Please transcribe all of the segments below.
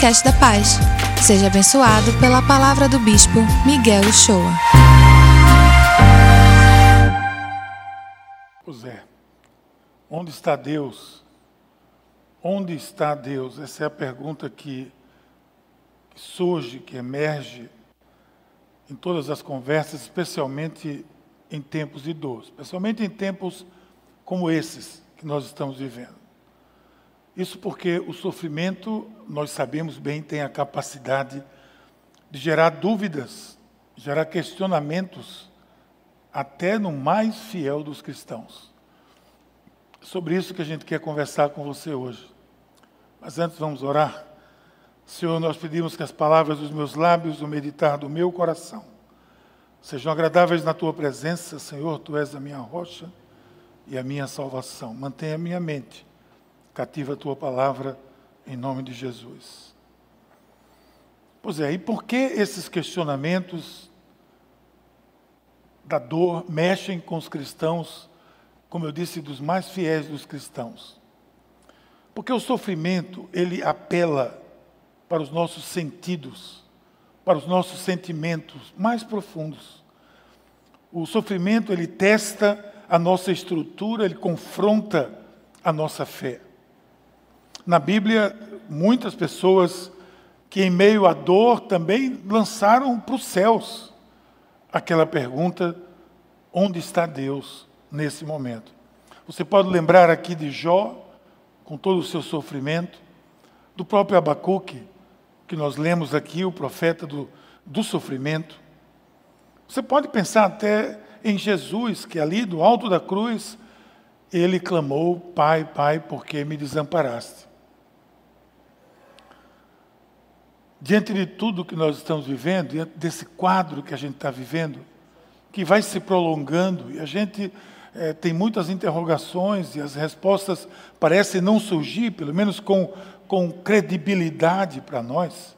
podcast da Paz. Seja abençoado pela palavra do Bispo Miguel Uchoa. Pois é. Onde está Deus? Onde está Deus? Essa é a pergunta que, que surge, que emerge em todas as conversas, especialmente em tempos de dor, especialmente em tempos como esses que nós estamos vivendo. Isso porque o sofrimento, nós sabemos bem, tem a capacidade de gerar dúvidas, gerar questionamentos, até no mais fiel dos cristãos. Sobre isso que a gente quer conversar com você hoje. Mas antes vamos orar. Senhor, nós pedimos que as palavras dos meus lábios, o meditar do meu coração, sejam agradáveis na tua presença, Senhor, tu és a minha rocha e a minha salvação. Mantenha a minha mente cativa a tua palavra em nome de Jesus. Pois é, e por que esses questionamentos da dor mexem com os cristãos, como eu disse, dos mais fiéis dos cristãos? Porque o sofrimento, ele apela para os nossos sentidos, para os nossos sentimentos mais profundos. O sofrimento, ele testa a nossa estrutura, ele confronta a nossa fé. Na Bíblia, muitas pessoas que, em meio à dor, também lançaram para os céus aquela pergunta: onde está Deus nesse momento? Você pode lembrar aqui de Jó, com todo o seu sofrimento, do próprio Abacuque, que nós lemos aqui, o profeta do, do sofrimento. Você pode pensar até em Jesus, que ali do alto da cruz, ele clamou: Pai, Pai, por que me desamparaste? Diante de tudo que nós estamos vivendo, diante desse quadro que a gente está vivendo, que vai se prolongando, e a gente é, tem muitas interrogações e as respostas parecem não surgir, pelo menos com, com credibilidade para nós,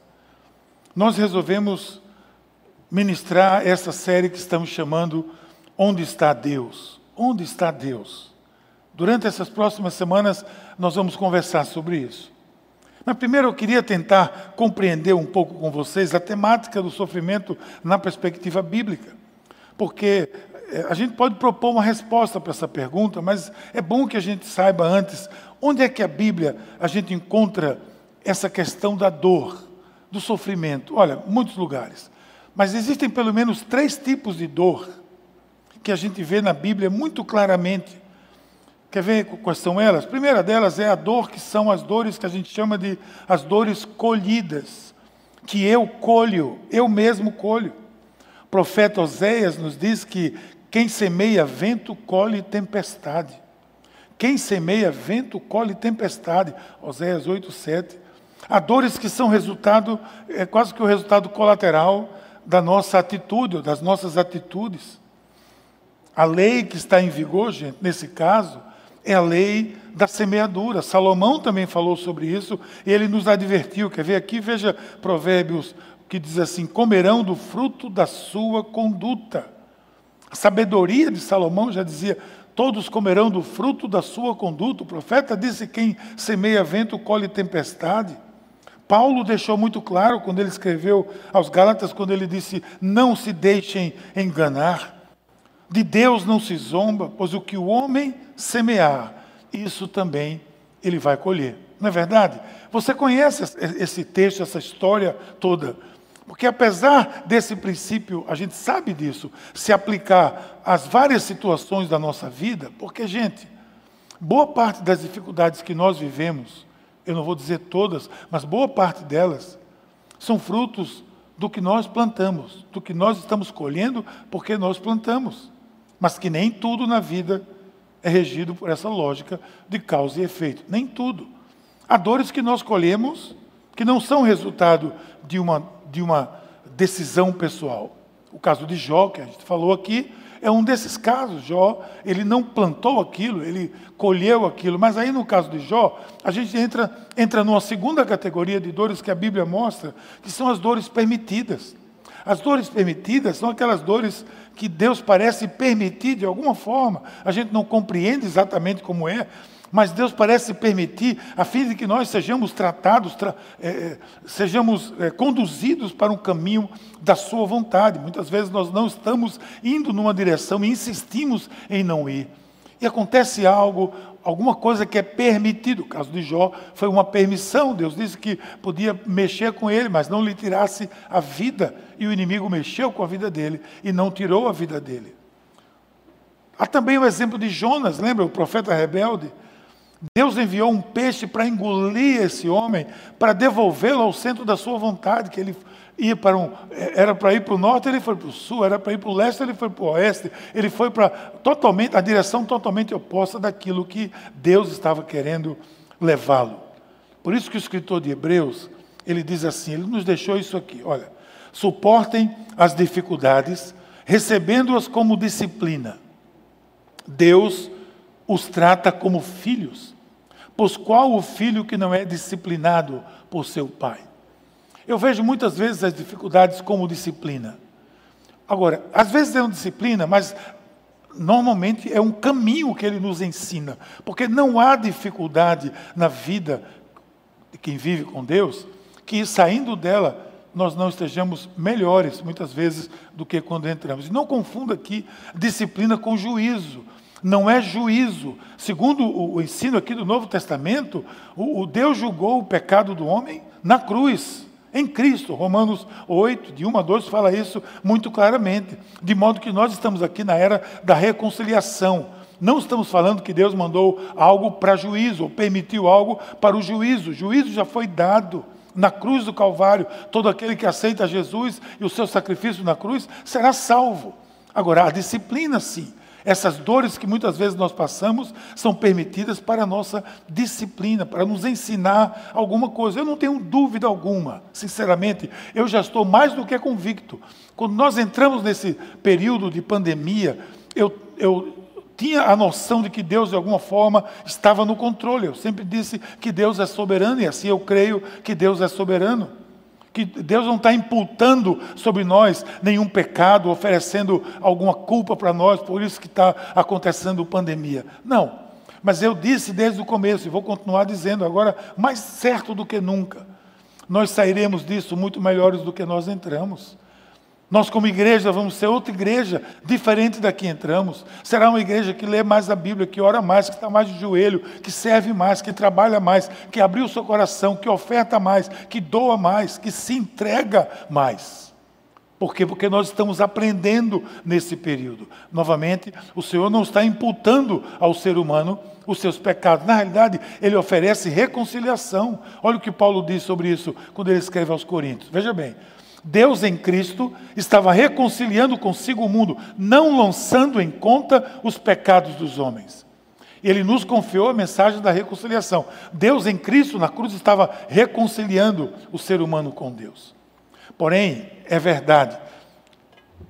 nós resolvemos ministrar essa série que estamos chamando Onde está Deus? Onde está Deus? Durante essas próximas semanas, nós vamos conversar sobre isso. Mas primeiro eu queria tentar compreender um pouco com vocês a temática do sofrimento na perspectiva bíblica. Porque eh, a gente pode propor uma resposta para essa pergunta, mas é bom que a gente saiba antes onde é que a Bíblia a gente encontra essa questão da dor, do sofrimento. Olha, muitos lugares. Mas existem pelo menos três tipos de dor que a gente vê na Bíblia muito claramente. Quer ver quais são elas? A primeira delas é a dor, que são as dores que a gente chama de as dores colhidas, que eu colho, eu mesmo colho. O profeta Oséias nos diz que quem semeia vento colhe tempestade. Quem semeia vento colhe tempestade. Oséias 8, 7. Há dores que são resultado, é quase que o resultado colateral da nossa atitude, das nossas atitudes. A lei que está em vigor, gente, nesse caso, é a lei da semeadura. Salomão também falou sobre isso e ele nos advertiu. Quer ver aqui? Veja Provérbios que diz assim: comerão do fruto da sua conduta. A sabedoria de Salomão já dizia: todos comerão do fruto da sua conduta. O profeta disse: quem semeia vento colhe tempestade. Paulo deixou muito claro quando ele escreveu aos Gálatas, quando ele disse: Não se deixem enganar. De Deus não se zomba, pois o que o homem semear, isso também ele vai colher. Não é verdade? Você conhece esse texto, essa história toda. Porque apesar desse princípio, a gente sabe disso, se aplicar às várias situações da nossa vida, porque, gente, boa parte das dificuldades que nós vivemos, eu não vou dizer todas, mas boa parte delas, são frutos do que nós plantamos, do que nós estamos colhendo porque nós plantamos mas que nem tudo na vida é regido por essa lógica de causa e efeito. Nem tudo. Há dores que nós colhemos que não são resultado de uma, de uma decisão pessoal. O caso de Jó, que a gente falou aqui, é um desses casos. Jó, ele não plantou aquilo, ele colheu aquilo. Mas aí no caso de Jó, a gente entra, entra numa segunda categoria de dores que a Bíblia mostra, que são as dores permitidas. As dores permitidas são aquelas dores que Deus parece permitir de alguma forma. A gente não compreende exatamente como é, mas Deus parece permitir a fim de que nós sejamos tratados, tra é, sejamos é, conduzidos para um caminho da Sua vontade. Muitas vezes nós não estamos indo numa direção e insistimos em não ir. E acontece algo, alguma coisa que é permitido. O caso de Jó foi uma permissão. Deus disse que podia mexer com ele, mas não lhe tirasse a vida. E o inimigo mexeu com a vida dele e não tirou a vida dele. Há também o exemplo de Jonas, lembra o profeta rebelde? Deus enviou um peixe para engolir esse homem, para devolvê-lo ao centro da sua vontade, que ele ia para um, era para ir para o norte, ele foi para o sul, era para ir para o leste, ele foi para o oeste, ele foi para totalmente a direção totalmente oposta daquilo que Deus estava querendo levá-lo. Por isso que o escritor de Hebreus, ele diz assim, ele nos deixou isso aqui, olha, suportem as dificuldades, recebendo-as como disciplina. Deus os trata como filhos. Pois qual o filho que não é disciplinado por seu pai? Eu vejo muitas vezes as dificuldades como disciplina. Agora, às vezes é uma disciplina, mas normalmente é um caminho que ele nos ensina. Porque não há dificuldade na vida de quem vive com Deus que saindo dela nós não estejamos melhores, muitas vezes, do que quando entramos. E não confunda aqui disciplina com juízo não é juízo. Segundo o ensino aqui do Novo Testamento, o, Deus julgou o pecado do homem na cruz, em Cristo. Romanos 8, de 1 a 2, fala isso muito claramente. De modo que nós estamos aqui na era da reconciliação. Não estamos falando que Deus mandou algo para juízo, ou permitiu algo para o juízo. O juízo já foi dado. Na cruz do Calvário, todo aquele que aceita Jesus e o seu sacrifício na cruz será salvo. Agora, a disciplina, sim, essas dores que muitas vezes nós passamos são permitidas para a nossa disciplina, para nos ensinar alguma coisa. Eu não tenho dúvida alguma, sinceramente, eu já estou mais do que convicto. Quando nós entramos nesse período de pandemia, eu, eu tinha a noção de que Deus, de alguma forma, estava no controle. Eu sempre disse que Deus é soberano e assim eu creio que Deus é soberano que Deus não está imputando sobre nós nenhum pecado, oferecendo alguma culpa para nós, por isso que está acontecendo pandemia. Não. Mas eu disse desde o começo, e vou continuar dizendo agora, mais certo do que nunca, nós sairemos disso muito melhores do que nós entramos. Nós, como igreja, vamos ser outra igreja, diferente da que entramos. Será uma igreja que lê mais a Bíblia, que ora mais, que está mais de joelho, que serve mais, que trabalha mais, que abriu o seu coração, que oferta mais, que doa mais, que se entrega mais. Por quê? Porque nós estamos aprendendo nesse período. Novamente, o Senhor não está imputando ao ser humano os seus pecados. Na realidade, ele oferece reconciliação. Olha o que Paulo diz sobre isso quando ele escreve aos Coríntios. Veja bem, Deus em Cristo estava reconciliando consigo o mundo, não lançando em conta os pecados dos homens. Ele nos confiou a mensagem da reconciliação. Deus em Cristo na cruz estava reconciliando o ser humano com Deus. Porém, é verdade,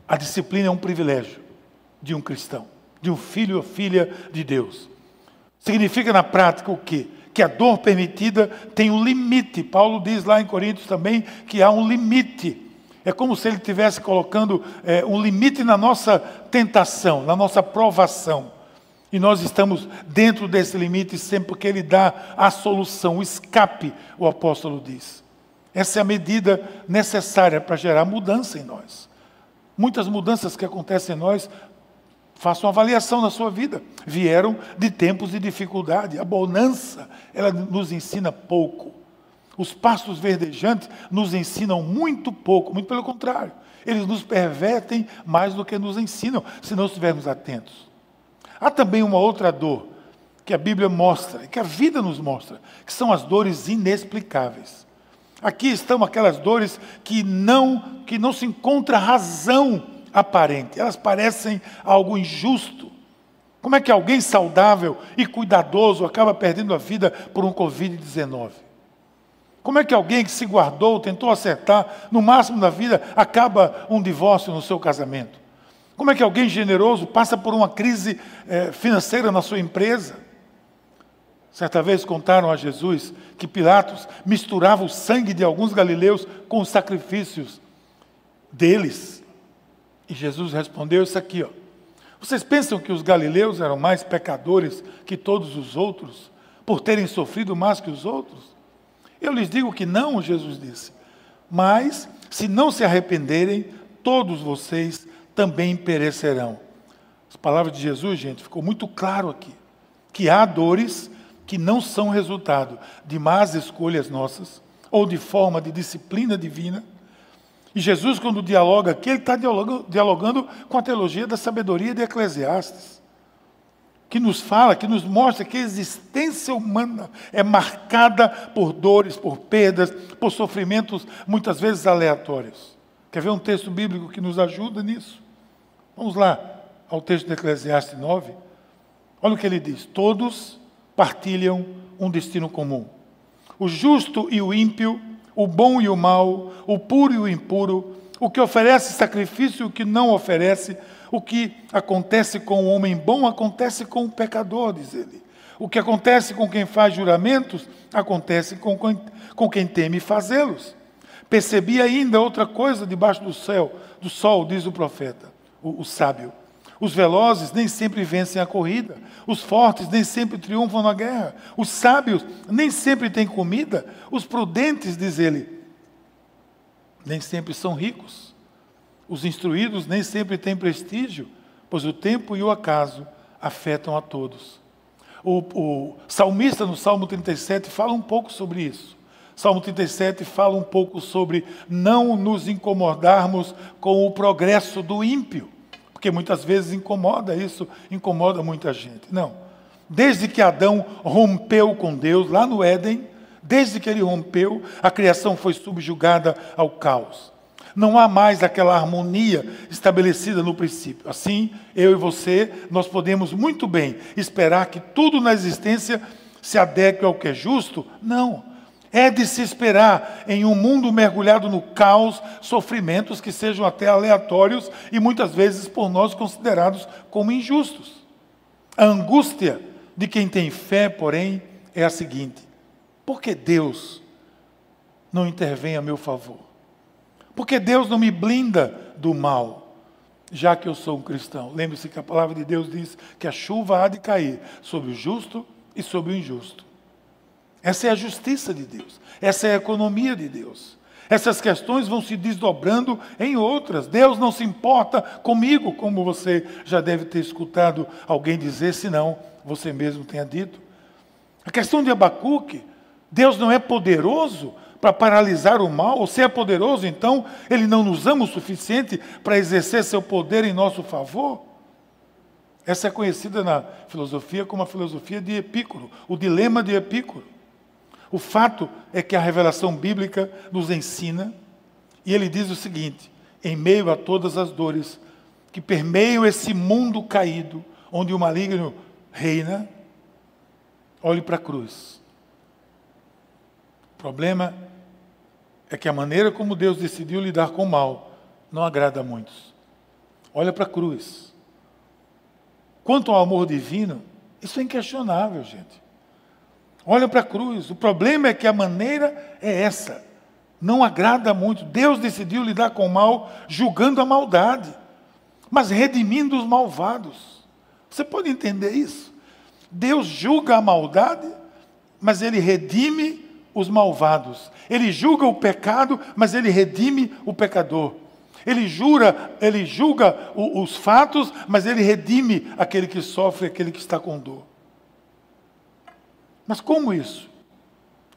a disciplina é um privilégio de um cristão, de um filho ou filha de Deus. Significa na prática o quê? Que a dor permitida tem um limite. Paulo diz lá em Coríntios também que há um limite. É como se ele estivesse colocando é, um limite na nossa tentação, na nossa provação. E nós estamos dentro desse limite sempre porque ele dá a solução, o escape, o apóstolo diz. Essa é a medida necessária para gerar mudança em nós. Muitas mudanças que acontecem em nós, façam avaliação na sua vida, vieram de tempos de dificuldade. A bonança, ela nos ensina pouco. Os pastos verdejantes nos ensinam muito pouco, muito pelo contrário. Eles nos pervertem mais do que nos ensinam, se não estivermos atentos. Há também uma outra dor que a Bíblia mostra, que a vida nos mostra, que são as dores inexplicáveis. Aqui estão aquelas dores que não, que não se encontra razão aparente, elas parecem algo injusto. Como é que alguém saudável e cuidadoso acaba perdendo a vida por um Covid-19? Como é que alguém que se guardou, tentou acertar, no máximo da vida, acaba um divórcio no seu casamento? Como é que alguém generoso passa por uma crise eh, financeira na sua empresa? Certa vez contaram a Jesus que Pilatos misturava o sangue de alguns galileus com os sacrifícios deles. E Jesus respondeu isso aqui, ó. Vocês pensam que os galileus eram mais pecadores que todos os outros? por terem sofrido mais que os outros? Eu lhes digo que não, Jesus disse. Mas, se não se arrependerem, todos vocês também perecerão. As palavras de Jesus, gente, ficou muito claro aqui. Que há dores que não são resultado de más escolhas nossas ou de forma de disciplina divina. E Jesus, quando dialoga aqui, ele está dialogando, dialogando com a teologia da sabedoria de Eclesiastes, que nos fala, que nos mostra que a existência humana é marcada por dores, por perdas, por sofrimentos muitas vezes aleatórios. Quer ver um texto bíblico que nos ajuda nisso? Vamos lá ao texto de Eclesiastes 9. Olha o que ele diz: Todos partilham um destino comum. O justo e o ímpio, o bom e o mal, o puro e o impuro, o que oferece sacrifício e o que não oferece, o que acontece com o homem bom acontece com o pecador, diz ele. O que acontece com quem faz juramentos acontece com, com quem teme fazê-los. Percebi ainda outra coisa debaixo do céu, do sol, diz o profeta, o, o sábio. Os velozes nem sempre vencem a corrida, os fortes nem sempre triunfam na guerra, os sábios nem sempre têm comida, os prudentes, diz ele, nem sempre são ricos, os instruídos nem sempre têm prestígio, pois o tempo e o acaso afetam a todos. O, o salmista, no Salmo 37, fala um pouco sobre isso. Salmo 37 fala um pouco sobre não nos incomodarmos com o progresso do ímpio porque muitas vezes incomoda isso, incomoda muita gente. Não. Desde que Adão rompeu com Deus, lá no Éden, desde que ele rompeu, a criação foi subjugada ao caos. Não há mais aquela harmonia estabelecida no princípio. Assim, eu e você, nós podemos muito bem esperar que tudo na existência se adeque ao que é justo? Não. É de se esperar em um mundo mergulhado no caos, sofrimentos que sejam até aleatórios e muitas vezes por nós considerados como injustos. A angústia de quem tem fé, porém, é a seguinte: por que Deus não intervém a meu favor? Por que Deus não me blinda do mal? Já que eu sou um cristão. Lembre-se que a palavra de Deus diz que a chuva há de cair sobre o justo e sobre o injusto. Essa é a justiça de Deus. Essa é a economia de Deus. Essas questões vão se desdobrando em outras. Deus não se importa comigo, como você já deve ter escutado alguém dizer, senão você mesmo tenha dito. A questão de Abacuque, Deus não é poderoso para paralisar o mal, ou se é poderoso, então ele não nos ama o suficiente para exercer seu poder em nosso favor? Essa é conhecida na filosofia como a filosofia de Epícoro, o dilema de Epícoro. O fato é que a revelação bíblica nos ensina, e ele diz o seguinte: em meio a todas as dores que permeiam esse mundo caído, onde o maligno reina, olhe para a cruz. O problema é que a maneira como Deus decidiu lidar com o mal não agrada a muitos. Olha para a cruz. Quanto ao amor divino, isso é inquestionável, gente. Olha para a cruz. O problema é que a maneira é essa. Não agrada muito. Deus decidiu lidar com o mal, julgando a maldade, mas redimindo os malvados. Você pode entender isso? Deus julga a maldade, mas ele redime os malvados. Ele julga o pecado, mas ele redime o pecador. Ele jura, ele julga os fatos, mas ele redime aquele que sofre, aquele que está com dor. Mas como isso?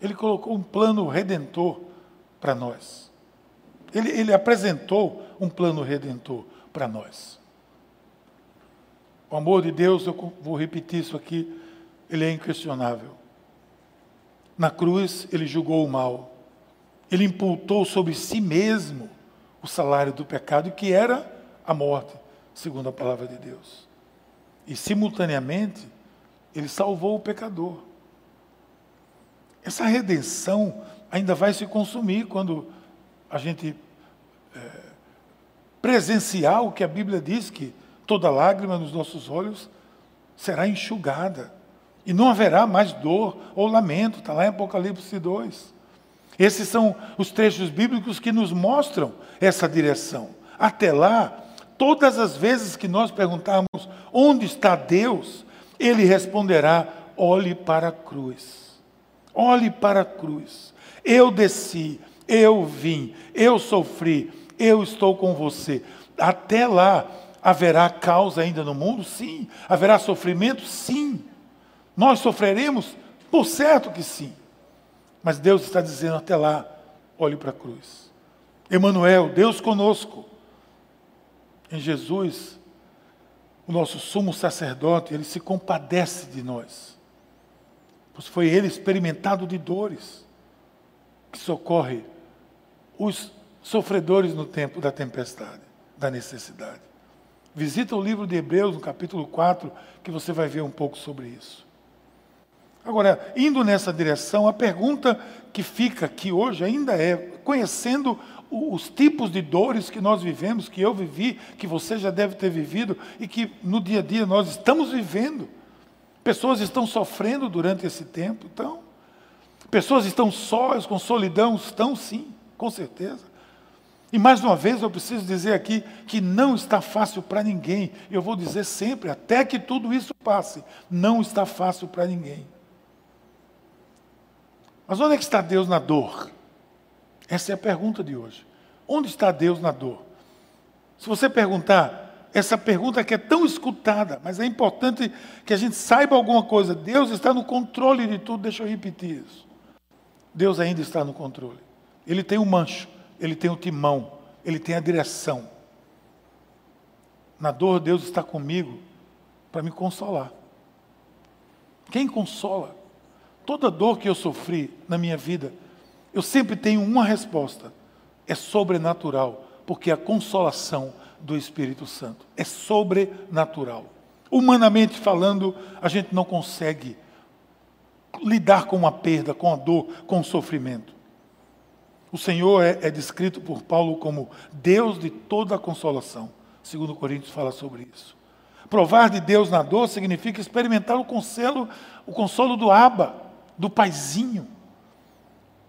Ele colocou um plano redentor para nós. Ele, ele apresentou um plano redentor para nós. O amor de Deus, eu vou repetir isso aqui, ele é inquestionável. Na cruz, ele julgou o mal. Ele imputou sobre si mesmo o salário do pecado, que era a morte, segundo a palavra de Deus. E, simultaneamente, ele salvou o pecador. Essa redenção ainda vai se consumir quando a gente é, presenciar o que a Bíblia diz que toda lágrima nos nossos olhos será enxugada. E não haverá mais dor ou lamento, está lá em Apocalipse 2. Esses são os trechos bíblicos que nos mostram essa direção. Até lá, todas as vezes que nós perguntarmos onde está Deus, Ele responderá olhe para a cruz. Olhe para a cruz. Eu desci, eu vim, eu sofri, eu estou com você. Até lá, haverá causa ainda no mundo? Sim. Haverá sofrimento? Sim. Nós sofreremos? Por certo que sim. Mas Deus está dizendo até lá, olhe para a cruz. Emanuel, Deus conosco. Em Jesus, o nosso sumo sacerdote, ele se compadece de nós. Pois foi ele experimentado de dores que socorre os sofredores no tempo da tempestade, da necessidade. Visita o livro de Hebreus, no capítulo 4, que você vai ver um pouco sobre isso. Agora, indo nessa direção, a pergunta que fica aqui hoje ainda é: conhecendo os tipos de dores que nós vivemos, que eu vivi, que você já deve ter vivido e que no dia a dia nós estamos vivendo. Pessoas estão sofrendo durante esse tempo, então. Pessoas estão sós, com solidão, estão sim, com certeza. E mais uma vez eu preciso dizer aqui que não está fácil para ninguém. Eu vou dizer sempre, até que tudo isso passe, não está fácil para ninguém. Mas onde é que está Deus na dor? Essa é a pergunta de hoje. Onde está Deus na dor? Se você perguntar, essa pergunta que é tão escutada, mas é importante que a gente saiba alguma coisa. Deus está no controle de tudo, deixa eu repetir isso. Deus ainda está no controle. Ele tem o mancho, ele tem o timão, ele tem a direção. Na dor, Deus está comigo para me consolar. Quem consola? Toda dor que eu sofri na minha vida, eu sempre tenho uma resposta: é sobrenatural, porque a consolação do Espírito Santo é sobrenatural. Humanamente falando, a gente não consegue lidar com uma perda, com a dor, com o sofrimento. O Senhor é, é descrito por Paulo como Deus de toda a consolação. Segundo Coríntios fala sobre isso. Provar de Deus na dor significa experimentar o consolo, o consolo do Abba, do paizinho.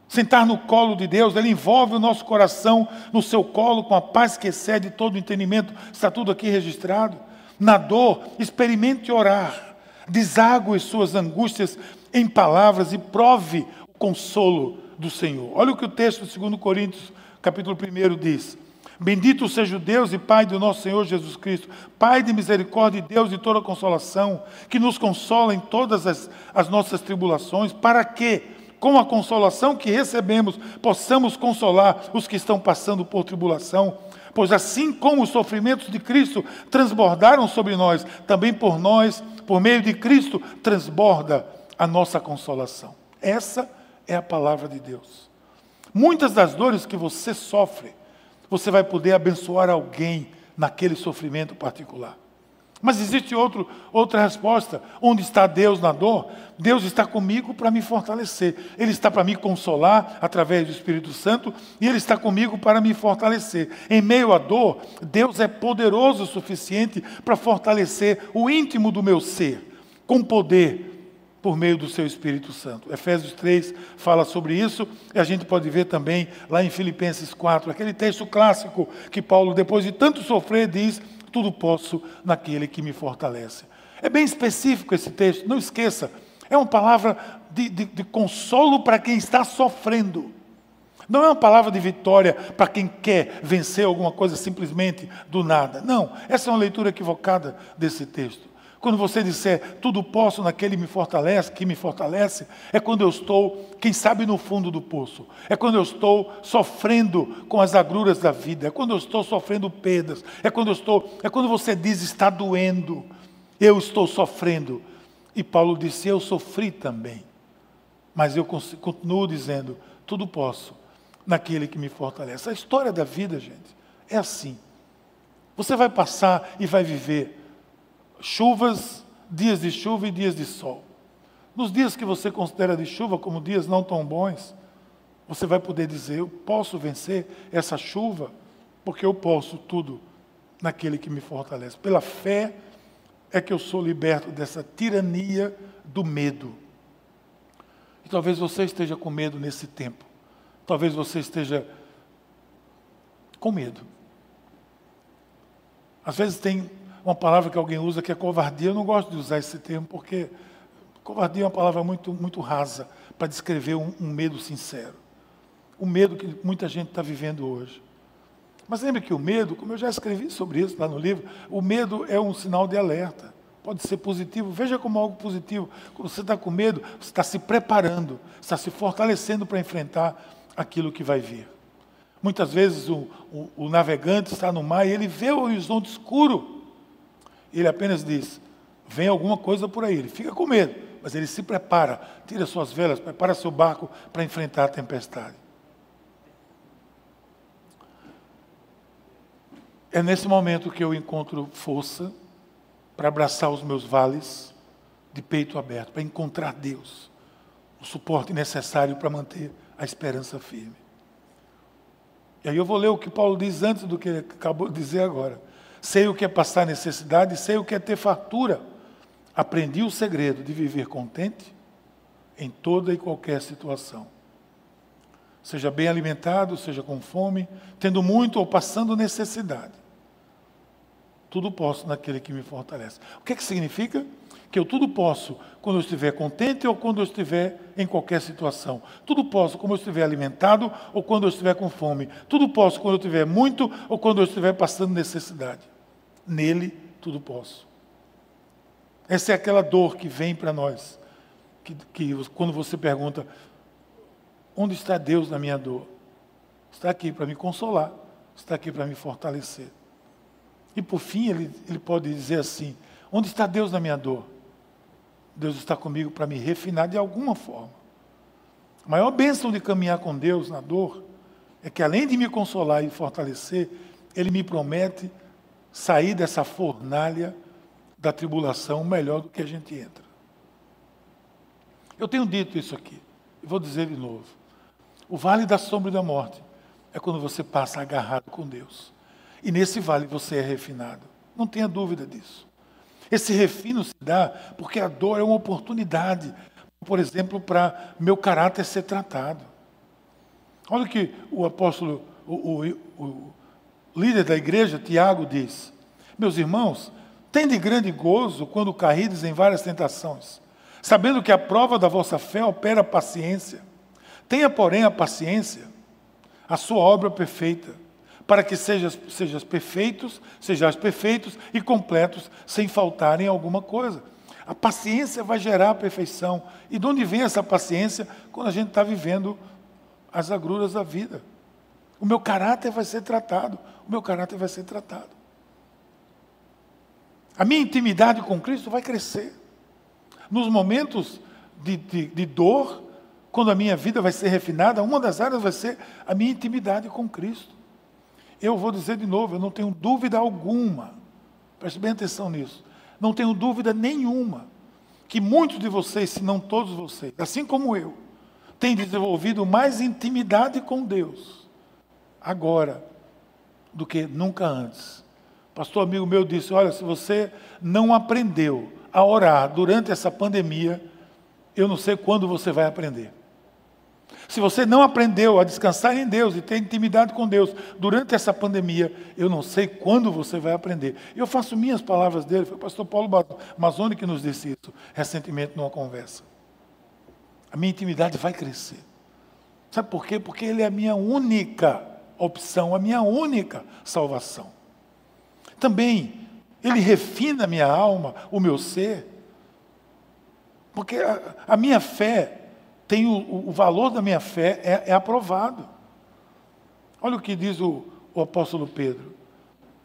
Sentar no colo de Deus, Ele envolve o nosso coração no seu colo com a paz que excede todo o entendimento. Está tudo aqui registrado. Na dor, experimente orar. Deságue suas angústias em palavras e prove o consolo do Senhor. Olha o que o texto de 2 Coríntios, capítulo 1, diz. Bendito seja o Deus e Pai do nosso Senhor Jesus Cristo, Pai de misericórdia e Deus de toda consolação, que nos consola em todas as, as nossas tribulações, para que, com a consolação que recebemos, possamos consolar os que estão passando por tribulação. Pois assim como os sofrimentos de Cristo transbordaram sobre nós, também por nós, por meio de Cristo, transborda a nossa consolação. Essa é a palavra de Deus. Muitas das dores que você sofre, você vai poder abençoar alguém naquele sofrimento particular. Mas existe outro, outra resposta. Onde está Deus na dor? Deus está comigo para me fortalecer. Ele está para me consolar através do Espírito Santo e Ele está comigo para me fortalecer. Em meio à dor, Deus é poderoso o suficiente para fortalecer o íntimo do meu ser, com poder, por meio do seu Espírito Santo. Efésios 3 fala sobre isso e a gente pode ver também lá em Filipenses 4, aquele texto clássico que Paulo, depois de tanto sofrer, diz: Tudo posso naquele que me fortalece. É bem específico esse texto, não esqueça, é uma palavra de, de, de consolo para quem está sofrendo. Não é uma palavra de vitória para quem quer vencer alguma coisa simplesmente do nada. Não, essa é uma leitura equivocada desse texto. Quando você disser tudo posso naquele me fortalece, que me fortalece, é quando eu estou, quem sabe, no fundo do poço. É quando eu estou sofrendo com as agruras da vida. É quando eu estou sofrendo perdas. É quando eu estou, é quando você diz está doendo. Eu estou sofrendo. E Paulo disse: Eu sofri também. Mas eu continuo dizendo: tudo posso naquele que me fortalece. A história da vida, gente, é assim. Você vai passar e vai viver chuvas, dias de chuva e dias de sol. Nos dias que você considera de chuva como dias não tão bons, você vai poder dizer: Eu posso vencer essa chuva, porque eu posso tudo naquele que me fortalece. Pela fé é que eu sou liberto dessa tirania do medo. E talvez você esteja com medo nesse tempo. Talvez você esteja com medo. Às vezes tem uma palavra que alguém usa que é covardia. Eu não gosto de usar esse termo porque Covardia é uma palavra muito, muito rasa para descrever um, um medo sincero. O medo que muita gente está vivendo hoje. Mas lembre que o medo, como eu já escrevi sobre isso lá no livro, o medo é um sinal de alerta. Pode ser positivo, veja como algo positivo. Quando você está com medo, você está se preparando, está se fortalecendo para enfrentar aquilo que vai vir. Muitas vezes o, o, o navegante está no mar e ele vê o horizonte escuro. Ele apenas diz: vem alguma coisa por aí. Ele fica com medo, mas ele se prepara, tira suas velas, prepara seu barco para enfrentar a tempestade. É nesse momento que eu encontro força para abraçar os meus vales de peito aberto, para encontrar Deus, o suporte necessário para manter a esperança firme. E aí eu vou ler o que Paulo diz antes do que ele acabou de dizer agora. Sei o que é passar necessidade, sei o que é ter fartura. Aprendi o segredo de viver contente em toda e qualquer situação. Seja bem alimentado, seja com fome, tendo muito ou passando necessidade. Tudo posso naquele que me fortalece. O que, é que significa? Que eu tudo posso quando eu estiver contente ou quando eu estiver em qualquer situação. Tudo posso quando eu estiver alimentado ou quando eu estiver com fome. Tudo posso quando eu tiver muito ou quando eu estiver passando necessidade. Nele, tudo posso. Essa é aquela dor que vem para nós. Que, que quando você pergunta, onde está Deus na minha dor? Está aqui para me consolar, está aqui para me fortalecer. E por fim, ele, ele pode dizer assim: onde está Deus na minha dor? Deus está comigo para me refinar de alguma forma. A maior bênção de caminhar com Deus na dor é que, além de me consolar e fortalecer, Ele me promete sair dessa fornalha da tribulação melhor do que a gente entra. Eu tenho dito isso aqui, e vou dizer de novo. O vale da sombra e da morte é quando você passa agarrado com Deus. E nesse vale você é refinado. Não tenha dúvida disso. Esse refino se dá porque a dor é uma oportunidade, por exemplo, para meu caráter ser tratado. Olha o que o apóstolo, o, o, o líder da igreja, Tiago, diz: Meus irmãos, tende grande gozo quando caídes em várias tentações, sabendo que a prova da vossa fé opera paciência. Tenha, porém, a paciência, a sua obra perfeita para que sejas, sejas perfeitos, sejais perfeitos e completos, sem faltarem alguma coisa. A paciência vai gerar a perfeição. E de onde vem essa paciência? Quando a gente está vivendo as agruras da vida. O meu caráter vai ser tratado. O meu caráter vai ser tratado. A minha intimidade com Cristo vai crescer. Nos momentos de, de, de dor, quando a minha vida vai ser refinada, uma das áreas vai ser a minha intimidade com Cristo. Eu vou dizer de novo, eu não tenho dúvida alguma, preste bem atenção nisso, não tenho dúvida nenhuma que muitos de vocês, se não todos vocês, assim como eu, têm desenvolvido mais intimidade com Deus agora do que nunca antes. Pastor amigo meu disse: Olha, se você não aprendeu a orar durante essa pandemia, eu não sei quando você vai aprender. Se você não aprendeu a descansar em Deus e ter intimidade com Deus durante essa pandemia, eu não sei quando você vai aprender. Eu faço minhas palavras dele, foi o pastor Paulo Mazzoni que nos disse isso recentemente numa conversa. A minha intimidade vai crescer. Sabe por quê? Porque ele é a minha única opção, a minha única salvação. Também, ele refina a minha alma, o meu ser. Porque a, a minha fé tenho, o, o valor da minha fé é, é, aprovado. Olha o que diz o, o apóstolo Pedro: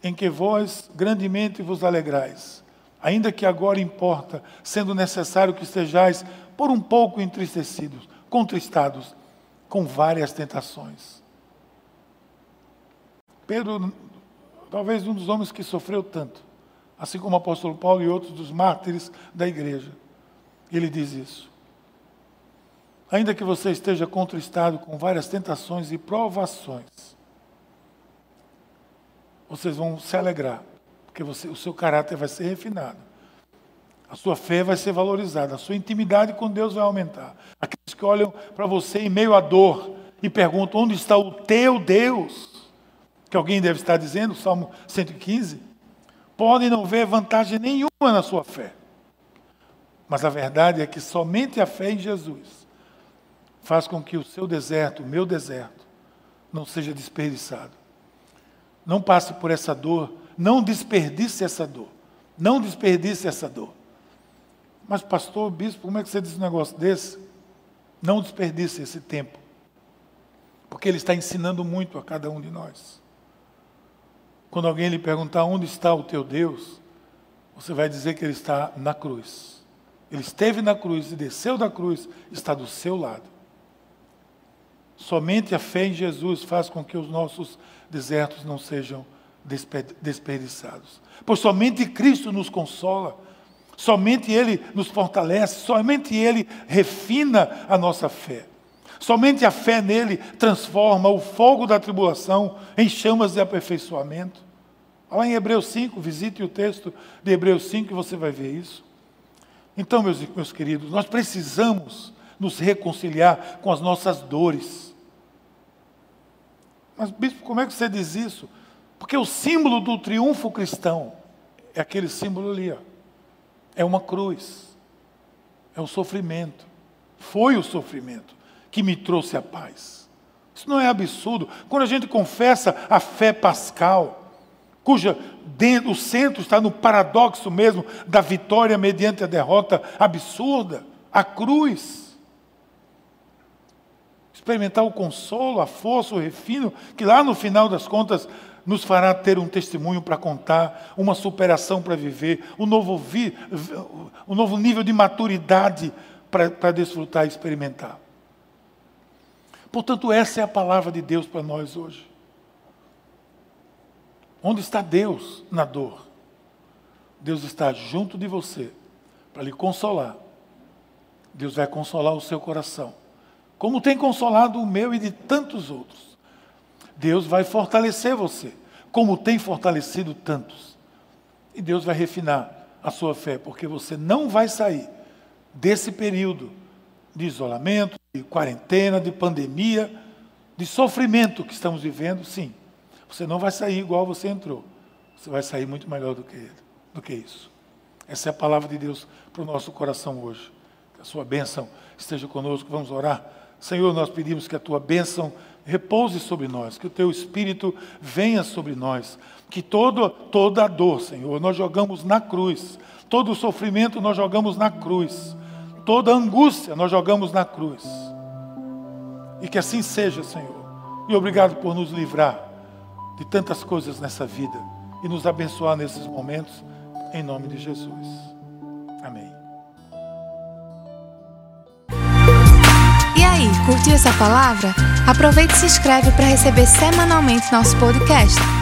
em que vós grandemente vos alegrais, ainda que agora importa, sendo necessário que estejais por um pouco entristecidos, contristados, com várias tentações. Pedro, talvez um dos homens que sofreu tanto, assim como o apóstolo Paulo e outros dos mártires da igreja, ele diz isso. Ainda que você esteja contristado com várias tentações e provações, vocês vão se alegrar, porque você, o seu caráter vai ser refinado. A sua fé vai ser valorizada, a sua intimidade com Deus vai aumentar. Aqueles que olham para você em meio à dor e perguntam: onde está o teu Deus? Que alguém deve estar dizendo, Salmo 115, podem não ver vantagem nenhuma na sua fé Mas a verdade é que somente a fé em Jesus faz com que o seu deserto, o meu deserto, não seja desperdiçado. Não passe por essa dor, não desperdice essa dor. Não desperdice essa dor. Mas, pastor, bispo, como é que você diz um negócio desse? Não desperdice esse tempo. Porque ele está ensinando muito a cada um de nós. Quando alguém lhe perguntar onde está o teu Deus, você vai dizer que ele está na cruz. Ele esteve na cruz e desceu da cruz, está do seu lado. Somente a fé em Jesus faz com que os nossos desertos não sejam desperdiçados. Pois somente Cristo nos consola, somente Ele nos fortalece, somente Ele refina a nossa fé. Somente a fé nele transforma o fogo da tribulação em chamas de aperfeiçoamento. Lá em Hebreus 5, visite o texto de Hebreus 5 e você vai ver isso. Então, meus, meus queridos, nós precisamos nos reconciliar com as nossas dores. Mas, bispo, como é que você diz isso? Porque o símbolo do triunfo cristão é aquele símbolo ali, ó. é uma cruz, é o sofrimento. Foi o sofrimento que me trouxe a paz. Isso não é absurdo. Quando a gente confessa a fé pascal, cuja dentro, o centro está no paradoxo mesmo da vitória mediante a derrota absurda, a cruz. Experimentar o consolo, a força, o refino, que lá no final das contas nos fará ter um testemunho para contar, uma superação para viver, um novo, vi, um novo nível de maturidade para, para desfrutar e experimentar. Portanto, essa é a palavra de Deus para nós hoje. Onde está Deus na dor? Deus está junto de você para lhe consolar. Deus vai consolar o seu coração, como tem consolado o meu e de tantos outros. Deus vai fortalecer você, como tem fortalecido tantos. E Deus vai refinar a sua fé, porque você não vai sair desse período de isolamento, de quarentena, de pandemia, de sofrimento que estamos vivendo, sim. Você não vai sair igual você entrou. Você vai sair muito melhor do que do que isso. Essa é a palavra de Deus para o nosso coração hoje. Que a sua bênção esteja conosco. Vamos orar. Senhor, nós pedimos que a tua bênção repouse sobre nós, que o teu espírito venha sobre nós, que todo, toda a dor, Senhor, nós jogamos na cruz, todo o sofrimento nós jogamos na cruz, toda angústia nós jogamos na cruz. E que assim seja, Senhor. E obrigado por nos livrar de tantas coisas nessa vida e nos abençoar nesses momentos, em nome de Jesus. Amém. E aí, curtiu essa palavra? Aproveite e se inscreve para receber semanalmente nosso podcast.